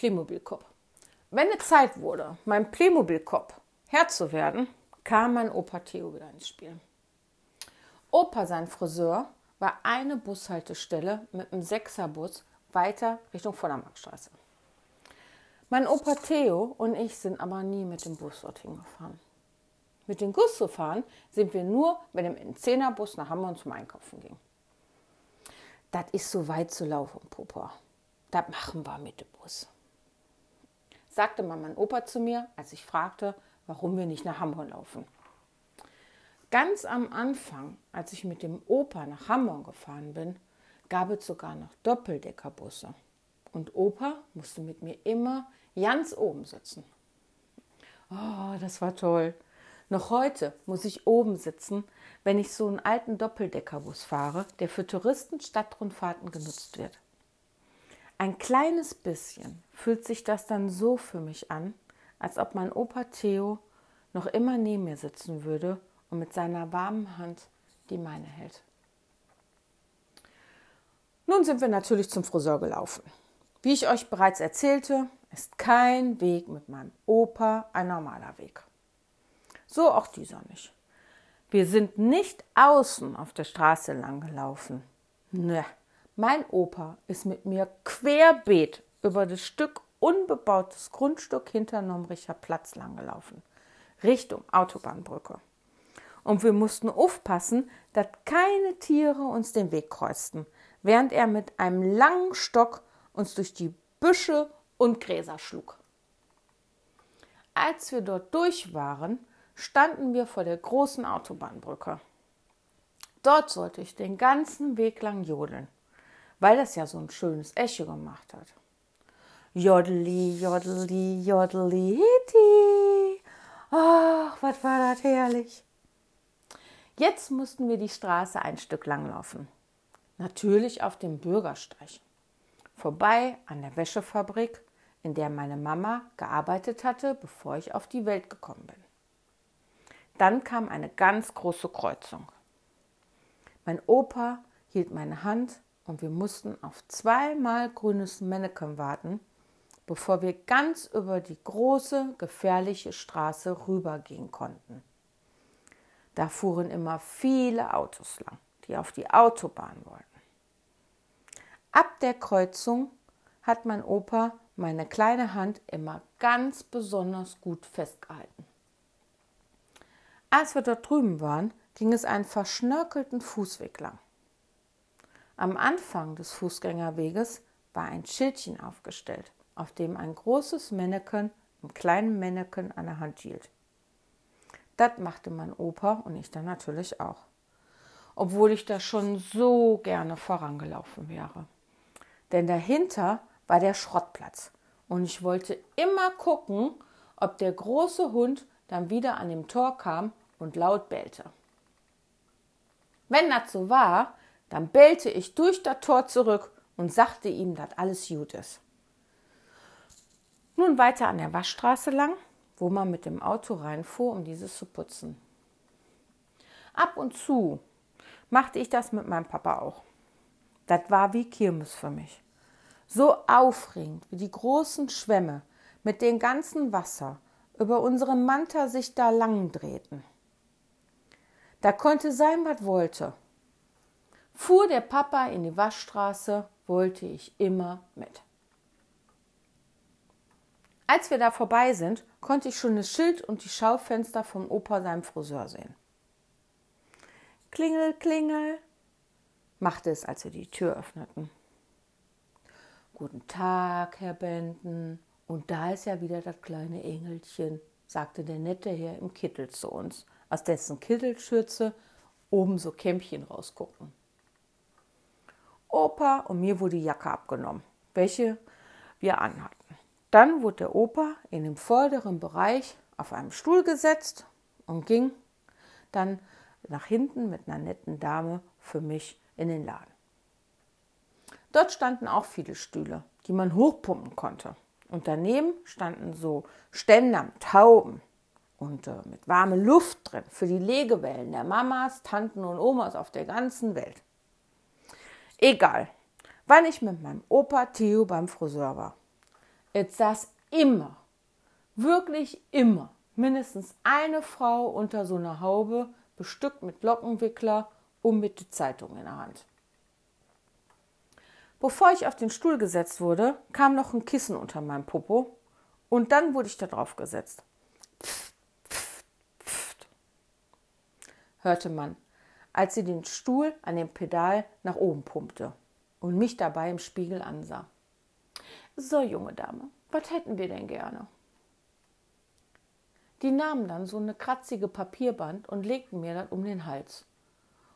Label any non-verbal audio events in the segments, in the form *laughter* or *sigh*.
Playmobil-Kopf. Wenn es Zeit wurde, mein Playmobil-Kopf Herr zu werden, kam mein Opa Theo wieder ins Spiel. Opa, sein Friseur, war eine Bushaltestelle mit einem Sechserbus weiter Richtung Vordermarktstraße. Mein Opa Theo und ich sind aber nie mit dem Bus dorthin gefahren. Mit dem Bus zu fahren sind wir nur mit dem Zehnerbus nach Hamburg zum Einkaufen ging. Das ist so weit zu laufen, Papa. Das machen wir mit dem Bus. Sagte mal mein Opa zu mir, als ich fragte, warum wir nicht nach Hamburg laufen. Ganz am Anfang, als ich mit dem Opa nach Hamburg gefahren bin, gab es sogar noch Doppeldeckerbusse. Und Opa musste mit mir immer ganz oben sitzen. Oh, das war toll. Noch heute muss ich oben sitzen, wenn ich so einen alten Doppeldeckerbus fahre, der für Touristen Stadtrundfahrten genutzt wird. Ein kleines bisschen fühlt sich das dann so für mich an, als ob mein Opa Theo noch immer neben mir sitzen würde und mit seiner warmen Hand die meine hält. Nun sind wir natürlich zum Friseur gelaufen. Wie ich euch bereits erzählte, ist kein Weg mit meinem Opa ein normaler Weg. So auch dieser nicht. Wir sind nicht außen auf der Straße lang gelaufen. Ne, mein Opa ist mit mir querbeet über das Stück unbebautes Grundstück hinter Nomricher Platz lang gelaufen, Richtung Autobahnbrücke. Und wir mussten aufpassen, dass keine Tiere uns den Weg kreuzten, während er mit einem langen Stock uns durch die Büsche und Gräser schlug. Als wir dort durch waren, standen wir vor der großen Autobahnbrücke. Dort sollte ich den ganzen Weg lang jodeln, weil das ja so ein schönes Echo gemacht hat. Jodeli, jodeli, jodeli, hiti. Ach, was war das herrlich. Jetzt mussten wir die Straße ein Stück lang laufen. Natürlich auf dem Bürgersteig. Vorbei an der Wäschefabrik, in der meine Mama gearbeitet hatte, bevor ich auf die Welt gekommen bin. Dann kam eine ganz große Kreuzung. Mein Opa hielt meine Hand und wir mussten auf zweimal grünes Manneken warten, bevor wir ganz über die große, gefährliche Straße rübergehen konnten. Da fuhren immer viele Autos lang, die auf die Autobahn wollten. Ab der Kreuzung hat mein Opa meine kleine Hand immer ganz besonders gut festgehalten. Als wir dort drüben waren, ging es einen verschnörkelten Fußweg lang. Am Anfang des Fußgängerweges war ein Schildchen aufgestellt auf dem ein großes Männchen einen kleinen Männchen an der Hand hielt. Das machte mein Opa und ich dann natürlich auch. Obwohl ich da schon so gerne vorangelaufen wäre. Denn dahinter war der Schrottplatz und ich wollte immer gucken, ob der große Hund dann wieder an dem Tor kam und laut bellte. Wenn das so war, dann bellte ich durch das Tor zurück und sagte ihm, dass alles gut ist. Nun weiter an der Waschstraße lang, wo man mit dem Auto reinfuhr, um dieses zu putzen. Ab und zu machte ich das mit meinem Papa auch. Das war wie Kirmes für mich. So aufregend wie die großen Schwämme mit dem ganzen Wasser über unsere Manta sich da lang drehten. Da konnte sein, was wollte. Fuhr der Papa in die Waschstraße, wollte ich immer mit. Als wir da vorbei sind, konnte ich schon das Schild und die Schaufenster vom Opa seinem Friseur sehen. Klingel, klingel, machte es, als wir die Tür öffneten. Guten Tag, Herr Benden. Und da ist ja wieder das kleine Engelchen, sagte der nette Herr im Kittel zu uns, aus dessen Kittelschürze oben so Kämpchen rausguckten. Opa und mir wurde die Jacke abgenommen, welche wir anhatten. Dann wurde der Opa in dem vorderen Bereich auf einem Stuhl gesetzt und ging dann nach hinten mit einer netten Dame für mich in den Laden. Dort standen auch viele Stühle, die man hochpumpen konnte. Und daneben standen so Ständer mit Tauben und äh, mit warmer Luft drin für die Legewellen der Mamas, Tanten und Omas auf der ganzen Welt. Egal, wann ich mit meinem Opa Theo beim Friseur war. Es saß immer, wirklich immer, mindestens eine Frau unter so einer Haube, bestückt mit Lockenwickler und mit der Zeitung in der Hand. Bevor ich auf den Stuhl gesetzt wurde, kam noch ein Kissen unter meinem Popo und dann wurde ich da drauf gesetzt. Pft, pft, pft, hörte man, als sie den Stuhl an dem Pedal nach oben pumpte und mich dabei im Spiegel ansah. So, junge Dame, was hätten wir denn gerne? Die nahmen dann so eine kratzige Papierband und legten mir das um den Hals.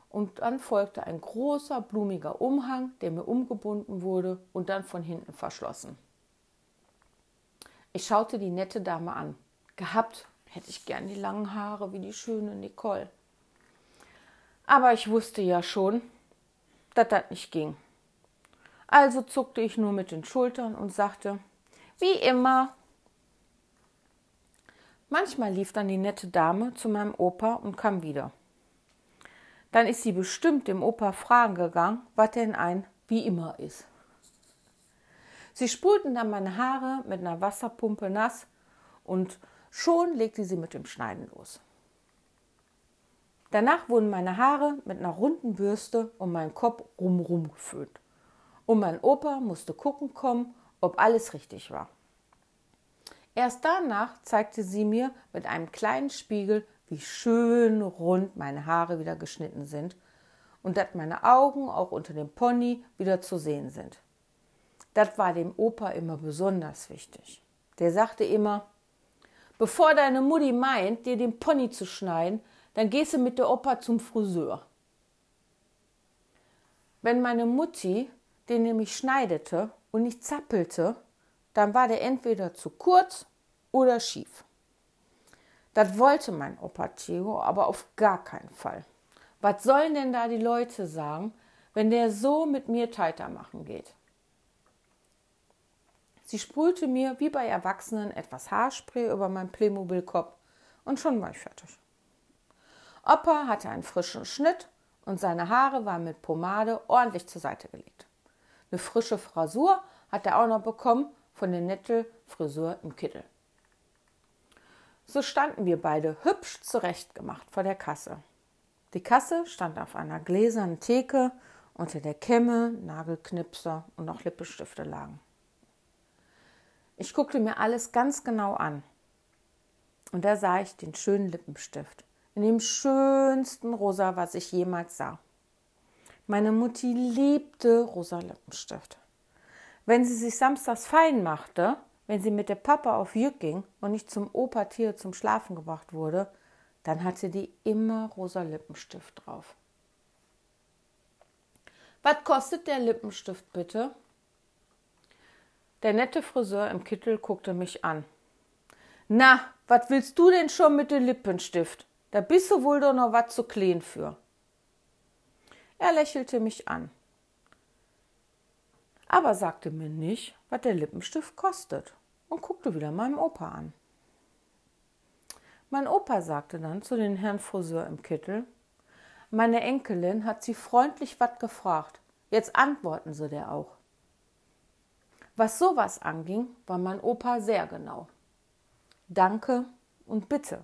Und dann folgte ein großer, blumiger Umhang, der mir umgebunden wurde und dann von hinten verschlossen. Ich schaute die nette Dame an. Gehabt hätte ich gern die langen Haare wie die schöne Nicole. Aber ich wusste ja schon, dass das nicht ging. Also zuckte ich nur mit den Schultern und sagte, wie immer. Manchmal lief dann die nette Dame zu meinem Opa und kam wieder. Dann ist sie bestimmt dem Opa fragen gegangen, was denn ein wie immer ist. Sie spulten dann meine Haare mit einer Wasserpumpe nass und schon legte sie mit dem Schneiden los. Danach wurden meine Haare mit einer runden Bürste um meinen Kopf rumrum geföhnt. Und mein Opa musste gucken kommen, ob alles richtig war. Erst danach zeigte sie mir mit einem kleinen Spiegel, wie schön rund meine Haare wieder geschnitten sind und dass meine Augen auch unter dem Pony wieder zu sehen sind. Das war dem Opa immer besonders wichtig. Der sagte immer, bevor deine Mutti meint, dir den Pony zu schneiden, dann gehst du mit der Opa zum Friseur. Wenn meine Mutti den nämlich schneidete und nicht zappelte, dann war der entweder zu kurz oder schief. Das wollte mein Opa Theo aber auf gar keinen Fall. Was sollen denn da die Leute sagen, wenn der so mit mir Teiter machen geht? Sie sprühte mir wie bei Erwachsenen etwas Haarspray über meinen Playmobil-Kopf und schon war ich fertig. Opa hatte einen frischen Schnitt und seine Haare waren mit Pomade ordentlich zur Seite gelegt. Eine frische Frasur hat er auch noch bekommen von der nette Friseur im Kittel. So standen wir beide hübsch zurechtgemacht vor der Kasse. Die Kasse stand auf einer gläsernen Theke, unter der Kämme, Nagelknipser und noch Lippenstifte lagen. Ich guckte mir alles ganz genau an. Und da sah ich den schönen Lippenstift in dem schönsten Rosa, was ich jemals sah. Meine Mutti liebte rosa Lippenstift. Wenn sie sich samstags fein machte, wenn sie mit der Papa auf Jück ging und nicht zum Opa-Tier zum Schlafen gebracht wurde, dann hatte die immer rosa Lippenstift drauf. Was kostet der Lippenstift bitte? Der nette Friseur im Kittel guckte mich an. Na, was willst du denn schon mit dem Lippenstift? Da bist du wohl doch noch was zu klein für. Er lächelte mich an, aber sagte mir nicht, was der Lippenstift kostet und guckte wieder meinem Opa an. Mein Opa sagte dann zu den Herrn Friseur im Kittel, meine Enkelin hat sie freundlich was gefragt. Jetzt antworten sie der auch. Was sowas anging, war mein Opa sehr genau. Danke und bitte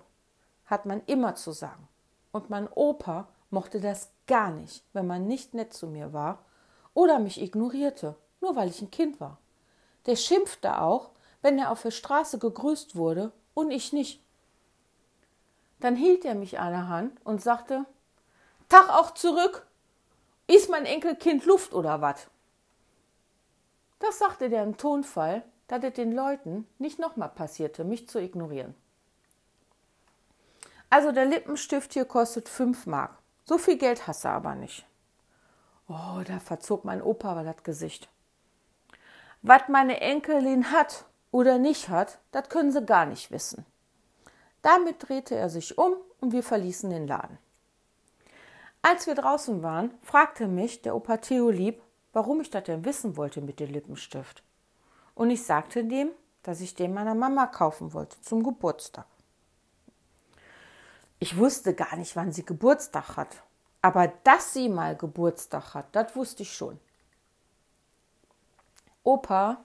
hat man immer zu sagen. Und mein Opa mochte das gar nicht, wenn man nicht nett zu mir war oder mich ignorierte, nur weil ich ein Kind war. Der schimpfte auch, wenn er auf der Straße gegrüßt wurde und ich nicht. Dann hielt er mich an der Hand und sagte: Tag auch zurück! Ist mein Enkelkind Luft oder was? Das sagte der im Tonfall, dass es den Leuten nicht nochmal passierte, mich zu ignorieren. Also der Lippenstift hier kostet 5 Mark. So viel Geld hast du aber nicht. Oh, da verzog mein Opa aber das Gesicht. Was meine Enkelin hat oder nicht hat, das können sie gar nicht wissen. Damit drehte er sich um und wir verließen den Laden. Als wir draußen waren, fragte mich der Opa Theo lieb, warum ich das denn wissen wollte mit dem Lippenstift. Und ich sagte dem, dass ich den meiner Mama kaufen wollte zum Geburtstag. Ich wusste gar nicht, wann sie Geburtstag hat. Aber dass sie mal Geburtstag hat, das wusste ich schon. Opa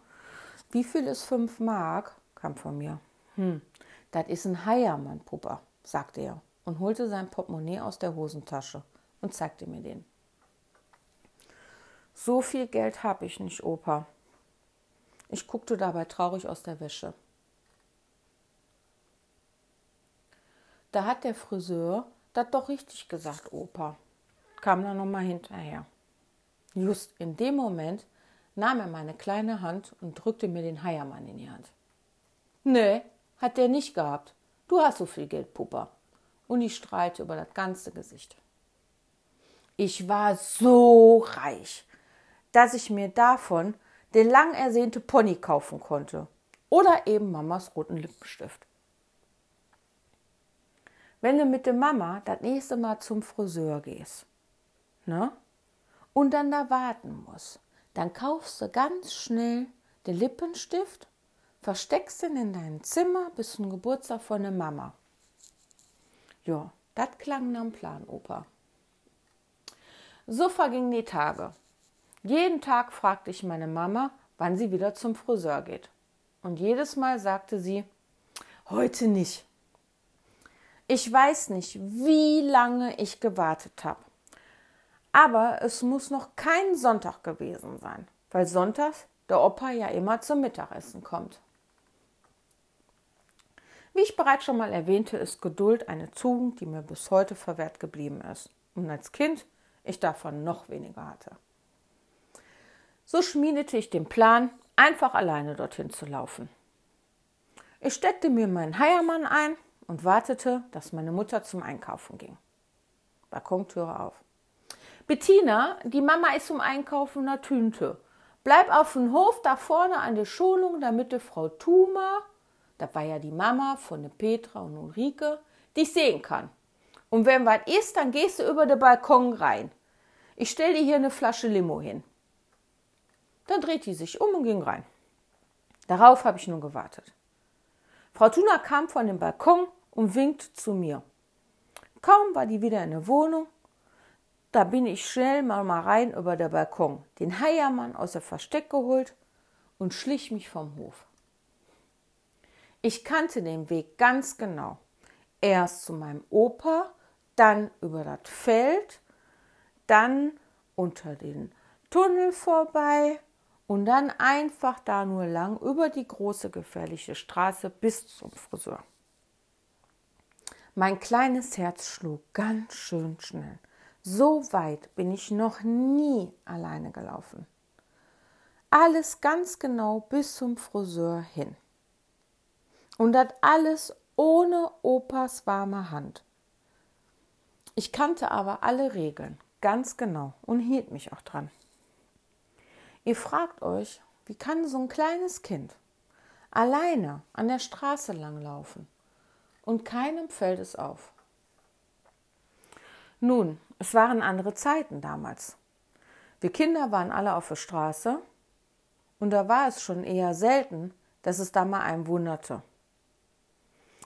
Wie viel ist fünf Mark? kam von mir. Hm, das ist ein Heiermann, Puppa, sagte er und holte sein Portemonnaie aus der Hosentasche und zeigte mir den. So viel Geld hab ich nicht, Opa. Ich guckte dabei traurig aus der Wäsche. Da hat der Friseur das doch richtig gesagt, Opa, kam dann nochmal hinterher. Just in dem Moment nahm er meine kleine Hand und drückte mir den Heiermann in die Hand. Nee, hat der nicht gehabt. Du hast so viel Geld, Puppa. Und ich strahlte über das ganze Gesicht. Ich war so reich, dass ich mir davon den lang ersehnte Pony kaufen konnte. Oder eben Mamas roten Lippenstift. Wenn du mit der Mama das nächste Mal zum Friseur gehst, ne? Und dann da warten musst, dann kaufst du ganz schnell den Lippenstift, versteckst ihn in deinem Zimmer bis zum Geburtstag von der Mama. Ja, das klang nach dem Plan, Opa. So vergingen die Tage. Jeden Tag fragte ich meine Mama, wann sie wieder zum Friseur geht. Und jedes Mal sagte sie, heute nicht. Ich weiß nicht, wie lange ich gewartet habe. Aber es muss noch kein Sonntag gewesen sein, weil sonntags der Opa ja immer zum Mittagessen kommt. Wie ich bereits schon mal erwähnte, ist Geduld eine Tugend, die mir bis heute verwehrt geblieben ist. Und als Kind ich davon noch weniger hatte. So schmiedete ich den Plan, einfach alleine dorthin zu laufen. Ich steckte mir meinen Heiermann ein und wartete, dass meine Mutter zum Einkaufen ging. Balkontüre auf. Bettina, die Mama ist zum Einkaufen in der Tünte. Bleib auf dem Hof da vorne an der Schulung, damit die Frau Thuma, da war ja die Mama von der Petra und Ulrike, dich sehen kann. Und wenn was ist, dann gehst du über den Balkon rein. Ich stell dir hier eine Flasche Limo hin. Dann dreht die sich um und ging rein. Darauf habe ich nun gewartet. Frau Tuna kam von dem Balkon und winkte zu mir. Kaum war die wieder in der Wohnung, da bin ich schnell mal, mal rein über der Balkon, den Heiermann aus der Versteck geholt und schlich mich vom Hof. Ich kannte den Weg ganz genau. Erst zu meinem Opa, dann über das Feld, dann unter den Tunnel vorbei und dann einfach da nur lang über die große gefährliche Straße bis zum Friseur. Mein kleines Herz schlug ganz schön schnell. So weit bin ich noch nie alleine gelaufen. Alles ganz genau bis zum Friseur hin. Und das alles ohne Opas warme Hand. Ich kannte aber alle Regeln ganz genau und hielt mich auch dran. Ihr fragt euch, wie kann so ein kleines Kind alleine an der Straße langlaufen und keinem fällt es auf? Nun, es waren andere Zeiten damals. Wir Kinder waren alle auf der Straße und da war es schon eher selten, dass es da mal einen wunderte.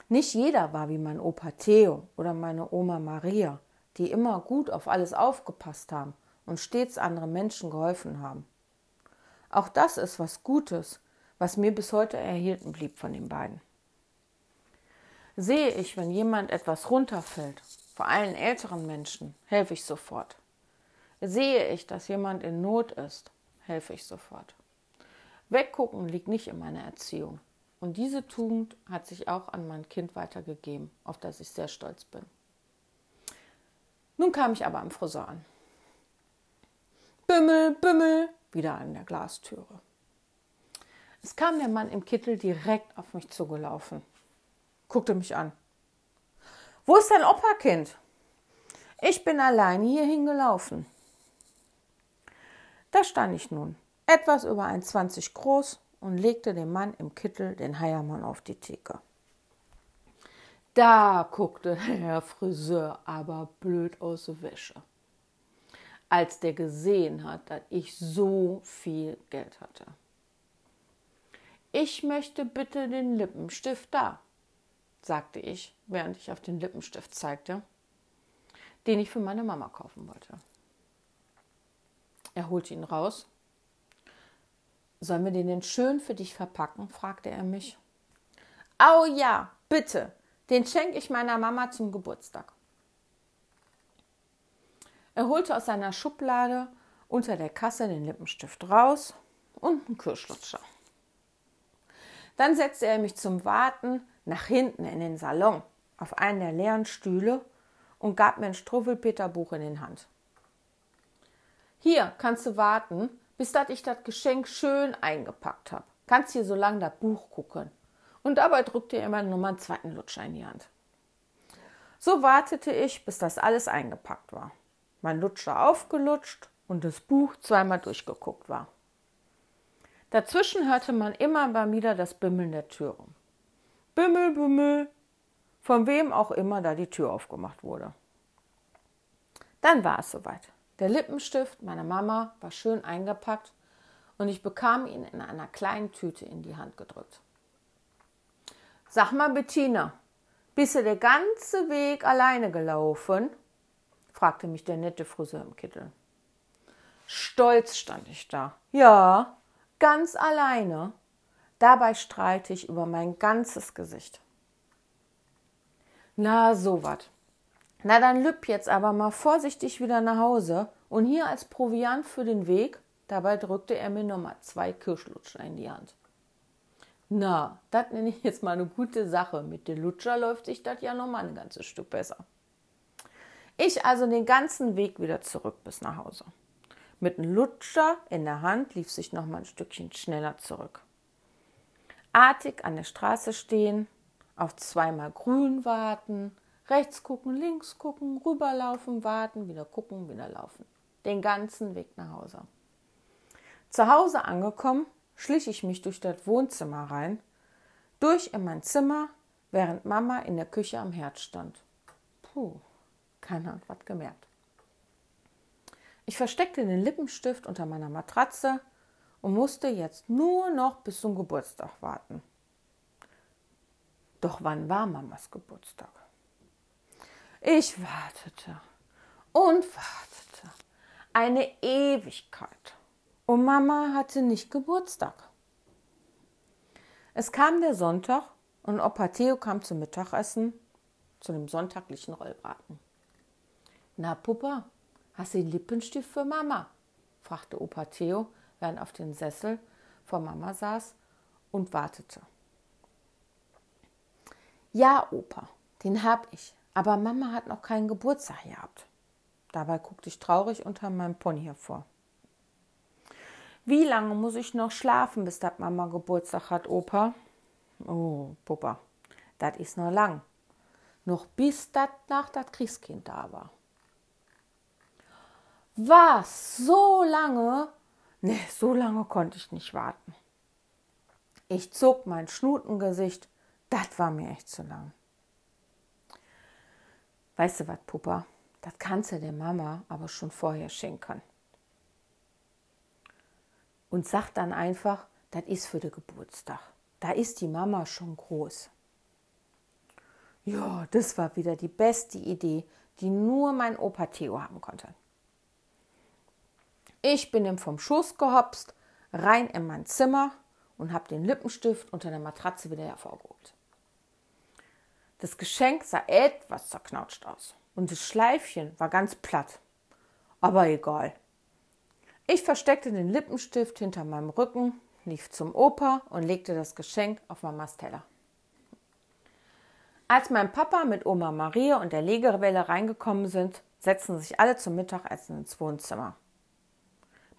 Nicht jeder war wie mein Opa Theo oder meine Oma Maria, die immer gut auf alles aufgepasst haben und stets andere Menschen geholfen haben. Auch das ist was Gutes, was mir bis heute erhielten blieb von den beiden. Sehe ich, wenn jemand etwas runterfällt, vor allen älteren Menschen, helfe ich sofort. Sehe ich, dass jemand in Not ist, helfe ich sofort. Weggucken liegt nicht in meiner Erziehung. Und diese Tugend hat sich auch an mein Kind weitergegeben, auf das ich sehr stolz bin. Nun kam ich aber am Friseur an. Bümmel, Bümmel, wieder an der Glastüre. Es kam der Mann im Kittel direkt auf mich zugelaufen, guckte mich an. Wo ist dein Opa-Kind? Ich bin allein hierhin gelaufen. Da stand ich nun, etwas über 1,20 groß und legte dem Mann im Kittel den Heiermann auf die Theke. Da guckte *laughs* der Friseur aber blöd aus der Wäsche als der gesehen hat, dass ich so viel Geld hatte. Ich möchte bitte den Lippenstift da, sagte ich, während ich auf den Lippenstift zeigte, den ich für meine Mama kaufen wollte. Er holte ihn raus, Sollen wir den denn schön für dich verpacken? fragte er mich. Oh ja, bitte. Den schenke ich meiner Mama zum Geburtstag. Er holte aus seiner Schublade unter der Kasse den Lippenstift raus und einen Kirschlutscher. Dann setzte er mich zum Warten nach hinten in den Salon auf einen der leeren Stühle und gab mir ein Struffelpeterbuch in den Hand. Hier kannst du warten, bis dat ich das Geschenk schön eingepackt habe. Kannst hier so lange das Buch gucken. Und dabei drückte er immer nur einen zweiten Lutscher in die Hand. So wartete ich, bis das alles eingepackt war. Mein Lutscher aufgelutscht und das Buch zweimal durchgeguckt war. Dazwischen hörte man immer mal wieder das Bimmeln der Türe. Bimmel, Bimmel, von wem auch immer da die Tür aufgemacht wurde. Dann war es soweit. Der Lippenstift meiner Mama war schön eingepackt und ich bekam ihn in einer kleinen Tüte in die Hand gedrückt. Sag mal, Bettina, bist du der ganze Weg alleine gelaufen? fragte mich der nette Friseur im Kittel. Stolz stand ich da. Ja, ganz alleine. Dabei strahlte ich über mein ganzes Gesicht. Na, so wat. Na, dann lüpp jetzt aber mal vorsichtig wieder nach Hause und hier als Proviant für den Weg, dabei drückte er mir nochmal zwei Kirschlutscher in die Hand. Na, das nenne ich jetzt mal eine gute Sache. Mit den Lutscher läuft sich das ja nochmal ein ganzes Stück besser. Ich also den ganzen Weg wieder zurück bis nach Hause. Mit einem Lutscher in der Hand lief sich noch mal ein Stückchen schneller zurück. Artig an der Straße stehen, auf zweimal grün warten, rechts gucken, links gucken, rüberlaufen, warten, wieder gucken, wieder laufen. Den ganzen Weg nach Hause. Zu Hause angekommen, schlich ich mich durch das Wohnzimmer rein, durch in mein Zimmer, während Mama in der Küche am Herd stand. Puh, keiner hat was gemerkt. Ich versteckte den Lippenstift unter meiner Matratze und musste jetzt nur noch bis zum Geburtstag warten. Doch wann war Mamas Geburtstag? Ich wartete und wartete. Eine Ewigkeit. Und Mama hatte nicht Geburtstag. Es kam der Sonntag und Opa Theo kam zum Mittagessen, zu dem sonntaglichen Rollbraten. Na, Puppa, Hast du den Lippenstift für Mama? fragte Opa Theo, während auf dem Sessel vor Mama saß und wartete. Ja, Opa, den hab ich, aber Mama hat noch keinen Geburtstag gehabt. Dabei guckte ich traurig unter meinem Pony hervor. Wie lange muss ich noch schlafen, bis das Mama Geburtstag hat, Opa? Oh, Puppa, das ist noch lang. Noch bis das nach das Kriegskind da war. Was? So lange? Ne, so lange konnte ich nicht warten. Ich zog mein Schnutengesicht. Das war mir echt zu lang. Weißt du was, Puppa? Das kannst du der Mama aber schon vorher schenken. Und sag dann einfach, das ist für den Geburtstag. Da ist die Mama schon groß. Ja, das war wieder die beste Idee, die nur mein Opa Theo haben konnte. Ich bin ihm vom Schoß gehopst, rein in mein Zimmer und habe den Lippenstift unter der Matratze wieder hervorgeholt. Das Geschenk sah etwas zerknautscht aus und das Schleifchen war ganz platt. Aber egal. Ich versteckte den Lippenstift hinter meinem Rücken, lief zum Opa und legte das Geschenk auf Mamas Teller. Als mein Papa mit Oma Maria und der Legewelle reingekommen sind, setzten sich alle zum Mittagessen ins Wohnzimmer.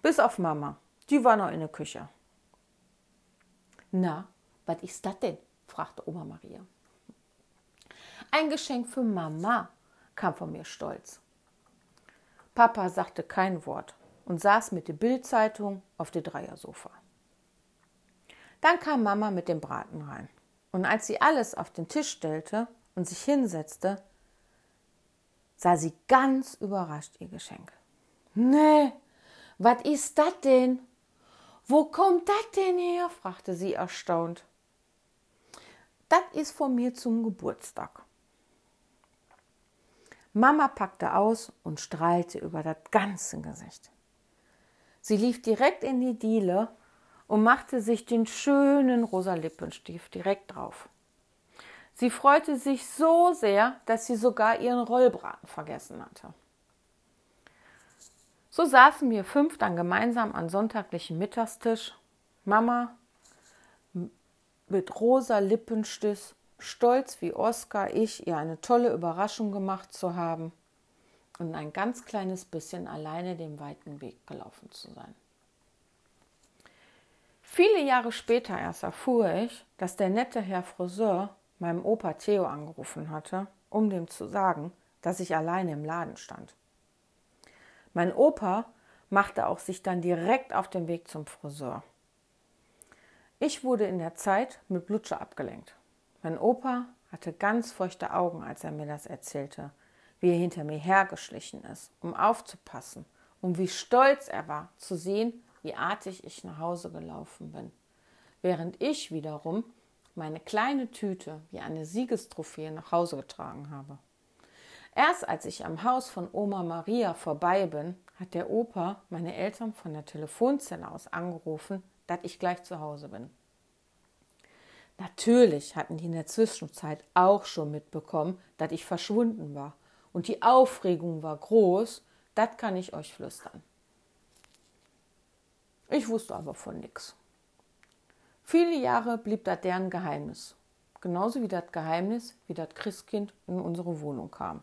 Bis auf Mama. Die war noch in der Küche. Na, was ist das denn? fragte Oma Maria. Ein Geschenk für Mama, kam von mir stolz. Papa sagte kein Wort und saß mit der Bildzeitung auf dem Dreiersofa. Dann kam Mama mit dem Braten rein. Und als sie alles auf den Tisch stellte und sich hinsetzte, sah sie ganz überrascht ihr Geschenk. Nee, was ist das denn? Wo kommt das denn her? fragte sie erstaunt. Das ist von mir zum Geburtstag. Mama packte aus und strahlte über das ganze Gesicht. Sie lief direkt in die Diele und machte sich den schönen rosa Lippenstift direkt drauf. Sie freute sich so sehr, dass sie sogar ihren Rollbraten vergessen hatte. So saßen wir fünf dann gemeinsam am sonntaglichen Mittagstisch. Mama mit rosa Lippenstift, stolz wie Oskar, ich, ihr eine tolle Überraschung gemacht zu haben und ein ganz kleines bisschen alleine den weiten Weg gelaufen zu sein. Viele Jahre später erst erfuhr ich, dass der nette Herr Friseur meinem Opa Theo angerufen hatte, um dem zu sagen, dass ich alleine im Laden stand. Mein Opa machte auch sich dann direkt auf den Weg zum Friseur. Ich wurde in der Zeit mit Blutsche abgelenkt. Mein Opa hatte ganz feuchte Augen, als er mir das erzählte, wie er hinter mir hergeschlichen ist, um aufzupassen und wie stolz er war zu sehen, wie artig ich nach Hause gelaufen bin, während ich wiederum meine kleine Tüte wie eine Siegestrophäe nach Hause getragen habe. Erst als ich am Haus von Oma Maria vorbei bin, hat der Opa meine Eltern von der Telefonzelle aus angerufen, dass ich gleich zu Hause bin. Natürlich hatten die in der Zwischenzeit auch schon mitbekommen, dass ich verschwunden war. Und die Aufregung war groß, das kann ich euch flüstern. Ich wusste aber von nichts. Viele Jahre blieb das deren Geheimnis. Genauso wie das Geheimnis, wie das Christkind in unsere Wohnung kam.